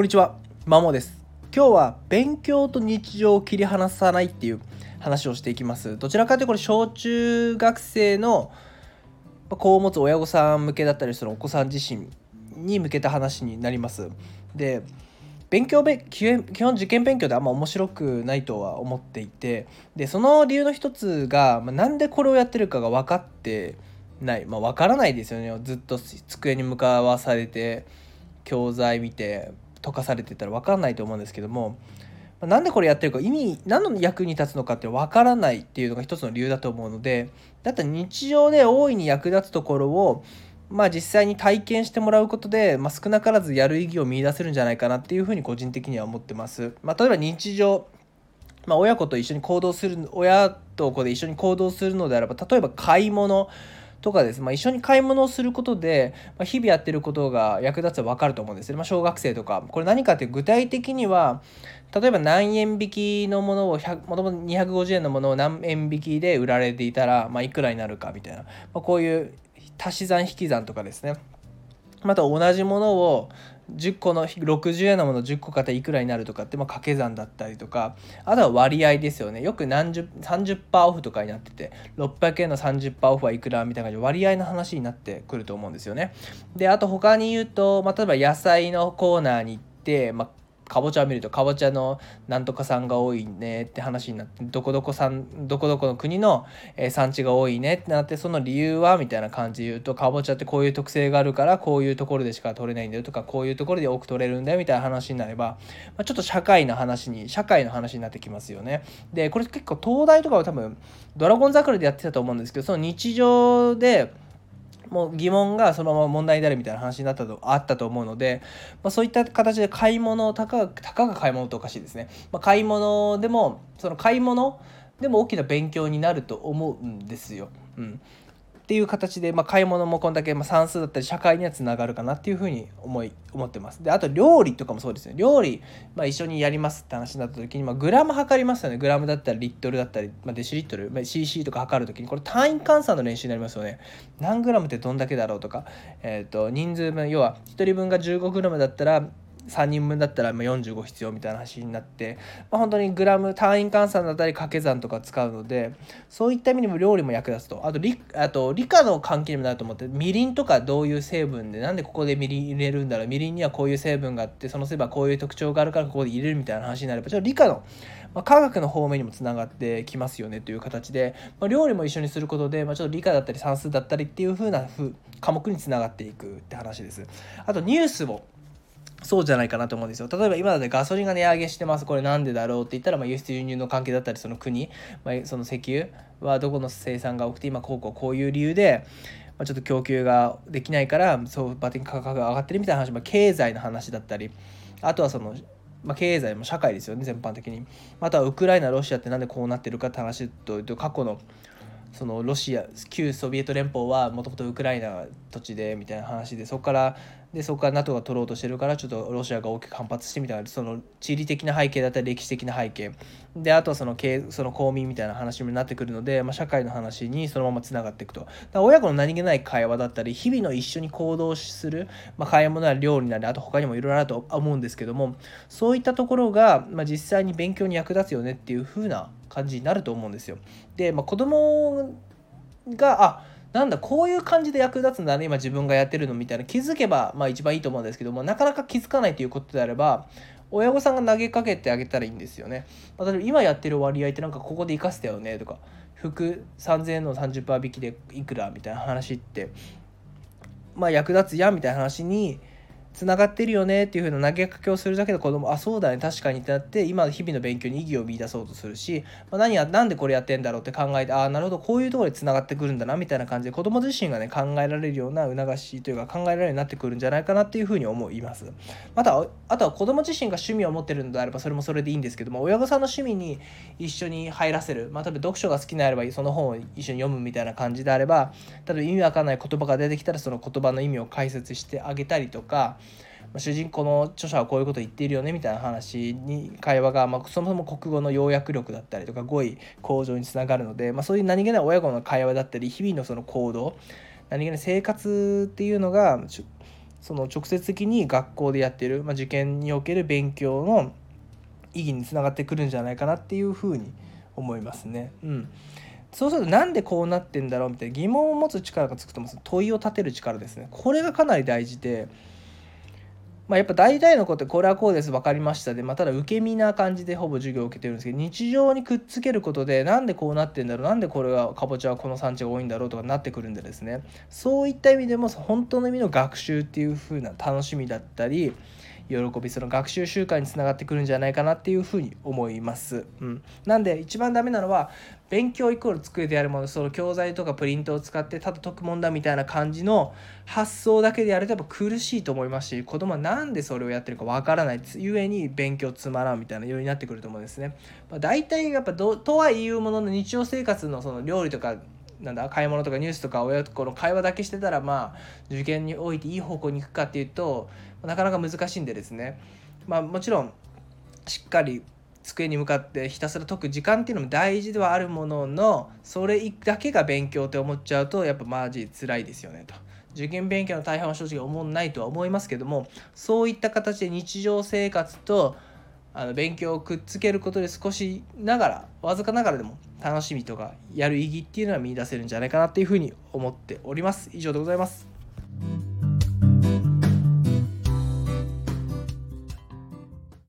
こんにちは、まもです。今日は勉強と日常を切り離さないっていう話をしていきます。どちらかというとこれ小中学生の子を持つ親御さん向けだったりそのお子さん自身に向けた話になります。で勉強べ基本受験勉強であんま面白くないとは思っていてでその理由の一つが、まあ、なんでこれをやってるかが分かってないまあ分からないですよねずっと机に向かわされて教材見て解かされてたら分かんないと思うんですけどもなんでこれやってるか意味何の役に立つのかって分からないっていうのが一つの理由だと思うのでだったら日常で大いに役立つところをまあ実際に体験してもらうことで、まあ、少なからずやる意義を見いだせるんじゃないかなっていうふうに個人的には思ってます。まあ、例えば日常まあ、親子と一緒に行動する親と子で一緒に行動するのであれば例えば買い物とかです、まあ、一緒に買い物をすることで、まあ、日々やってることが役立つと分かると思うんですね、まあ、小学生とか。これ何かって具体的には例えば何円引きのものをもともと250円のものを何円引きで売られていたら、まあ、いくらになるかみたいな、まあ、こういう足し算引き算とかですね。また同じものを10個の60円のもの10個買ったいくらになるとかってまあ掛け算だったりとかあとは割合ですよねよく何十30%オフとかになってて600円の30%オフはいくらみたいな感じで割合の話になってくると思うんですよね。であと他に言うと、まあ、例えば野菜のコーナーに行って、まあ、かぼちゃを見るとかぼちゃのなんとかさんが多いねって話になってどこどこさんどこどこの国の、え産地が多いねってなってその理由はみたいな感じで言うとかぼちゃってこういう特性があるからこういうところでしか取れないんだよとかこういうところで多く取れるんだよみたいな話になれば、ま、ちょっと社会の話に社会の話になってきますよね。でこれ結構東大とかは多分ドラゴン桜でやってたと思うんですけどその日常でもう疑問がそのまま問題になるみたいな話になったとあったと思うので、まあ、そういった形で買い物たかたかが買い物とおかしいですね、まあ、買い物でもその買い物でも大きな勉強になると思うんですよ。うんっていう形で、まあ、買い物もこんだけ、まあ、算数だったり社会にはつながるかなっていうふうに思い思ってます。であと料理とかもそうですね料理、まあ、一緒にやりますって話になった時に、まあ、グラム測りますよねグラムだったりリットルだったり、まあ、デシリットル、まあ、CC とか測る時にこれ単位換算の練習になりますよね。何グラムってどんだけだろうとか、えーと、と人数分要は1人分が15グラムだったら3人分だったら45必要みたいな話になって、まあ、本当にグラム単位換算だったり掛け算とか使うのでそういった意味でも料理も役立つと。あと理あと理科の関係にもなると思ってみりんとかどういう成分でなんでここでみりん入れるんだろう。みりんにはこういう成分があってその成分はこういう特徴があるからここで入れるみたいな話になればちょっと理科のまあ、科学の方面にもつながってきますよねという形で、まあ、料理も一緒にすることで、まあ、ちょっと理科だったり算数だったりっていう風な科目につながっていくって話です。あとニュースをそうじゃないかなと思うんですよ。例えば今だってガソリンが値上げしてます。これなんでだろうって言ったら、まあ、輸出輸入の関係だったり、その国、まあ、その石油はどこの生産が多くて、今こうこうこういう理由で、まあ、ちょっと供給ができないから、そうバッテリー価格が上がってるみたいな話、まあ、経済の話だったり、あとはその、まあ、経済も社会ですよね、全般的に。あとはウクライナ、ロシアってなんでこうなってるかって話とと、過去のそのロシア旧ソビエト連邦はもともとウクライナ土地でみたいな話でそこからでそこから NATO が取ろうとしてるからちょっとロシアが大きく反発してみたいなその地理的な背景だったり歴史的な背景であとはそのその公民みたいな話になってくるので、まあ、社会の話にそのままつながっていくと。親子の何気ない会話だったり日々の一緒に行動する、まあ、買い物なり料理なりあと他にもいろいろあると思うんですけどもそういったところが、まあ、実際に勉強に役立つよねっていう風な感じになると思うんですよ。で、まあ、子供があなんだこういう感じで役立つんだね今自分がやってるのみたいな気づけばまあ一番いいと思うんですけどもなかなか気づかないということであれば親御さんが投げかけてあげたらいいんですよね。例えば今やってる割合ってなんかここで生かせたよねとか服3000円の30%引きでいくらみたいな話ってまあ役立つやみたいな話につながってるよねっていう風な投げかけをするだけで子供あそうだね確かにってなって今日々の勉強に意義を見出そうとするし、まあ、何やなんでこれやってんだろうって考えてああなるほどこういうところでつながってくるんだなみたいな感じで子供自身がね考えられるような促しというか考えられるようになってくるんじゃないかなっていう風に思います。またあとは子供自身が趣味を持ってるのであればそれもそれでいいんですけども親御さんの趣味に一緒に入らせる、まあ、例えば読書が好きなればその本を一緒に読むみたいな感じであれば例えば意味わかんない言葉が出てきたらその言葉の意味を解説してあげたりとか主人公の著者はこういうこと言っているよねみたいな話に会話が、まあ、そもそも国語の要約力だったりとか語彙向上につながるので、まあ、そういう何気ない親子の会話だったり日々のその行動何気ない生活っていうのがその直接的に学校でやってる、まあ、受験における勉強の意義につながってくるんじゃないかなっていうふうに思いますね。うん。そうするとなんでこうなってんだろうみたいな疑問を持つ力がつくと思うんです問いを立てる力ですね。これがかなり大事でまあ、やっぱ大体のことこれはこうです分かりましたで、まあ、ただ受け身な感じでほぼ授業を受けてるんですけど日常にくっつけることでなんでこうなってんだろうなんでこれはかぼちゃはこの産地が多いんだろうとかなってくるんでですね。そういった意味でも本当の意味の学習っていう風な楽しみだったり喜びその学習習慣につながってくるんじゃないかなっていうふうに思います。うん、なんで一番ダメなのは勉強イコール机でやるものその教材とかプリントを使ってただ解くもんだみたいな感じの発想だけでやるとやっぱ苦しいと思いますし子供は何でそれをやってるかわからないゆえに勉強つまらんみたいなようになってくると思うんですね。まあ、大体やっぱどとはいうものの日常生活のその料理とかなんだ買い物とかニュースとか親とこの会話だけしてたらまあ受験においていい方向に行くかっていうとなかなか難しいんでですねまあもちろんしっかり机に向かってひたすら解く時間っていうのも大事ではあるもののそれだけが勉強って思っちゃうとやっぱマジ辛いですよねと。受験勉強の大半は正直思んないとは思いますけどもそういった形で日常生活とあの勉強をくっつけることで少しながらわずかながらでも楽しみとかやる意義っていうのは見出せるんじゃないかなっていうふうに思っております。以上でございます。